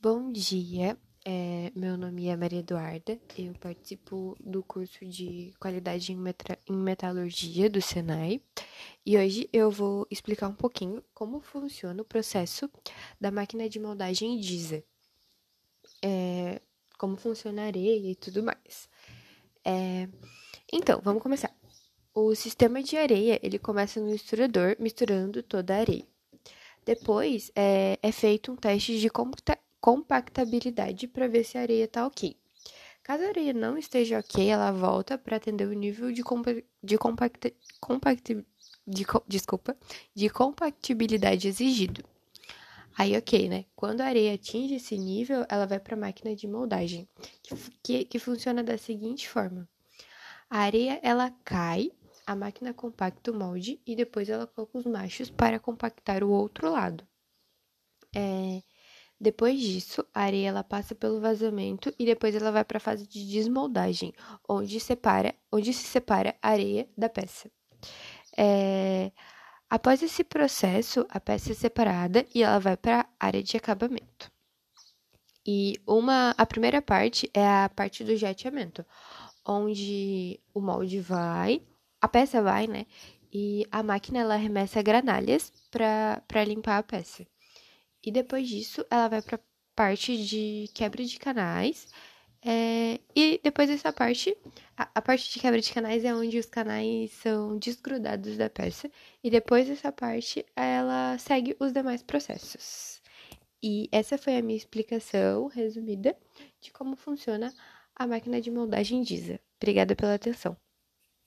Bom dia, é, meu nome é Maria Eduarda, eu participo do curso de qualidade em, em metalurgia do Senai e hoje eu vou explicar um pouquinho como funciona o processo da máquina de moldagem Deezer, é, como funciona a areia e tudo mais. É, então, vamos começar. O sistema de areia ele começa no misturador misturando toda a areia. Depois é, é feito um teste de computa compactabilidade para ver se a areia está ok. Caso a areia não esteja ok, ela volta para atender o nível de, compa de, compacti de, desculpa, de compatibilidade exigido. Aí, ok, né? Quando a areia atinge esse nível, ela vai para a máquina de moldagem, que, que, que, funciona da seguinte forma: a areia ela cai, a máquina compacta o molde e depois ela coloca os machos para compactar o outro lado. É, depois disso, a areia ela passa pelo vazamento e depois ela vai para a fase de desmoldagem, onde, separa, onde se separa a areia da peça. É, após esse processo, a peça é separada e ela vai para a área de acabamento. E uma, a primeira parte é a parte do jateamento, onde o molde vai, a peça vai, né? E a máquina ela arremessa granalhas para limpar a peça. E depois disso, ela vai para parte de quebra de canais. É, e depois dessa parte, a, a, parte de quebra de canais é onde os canais são desgrudados da peça. E depois dessa parte, ela segue os demais processos. E essa foi a minha explicação resumida de como funciona a máquina de moldagem Disa. Obrigada pela atenção.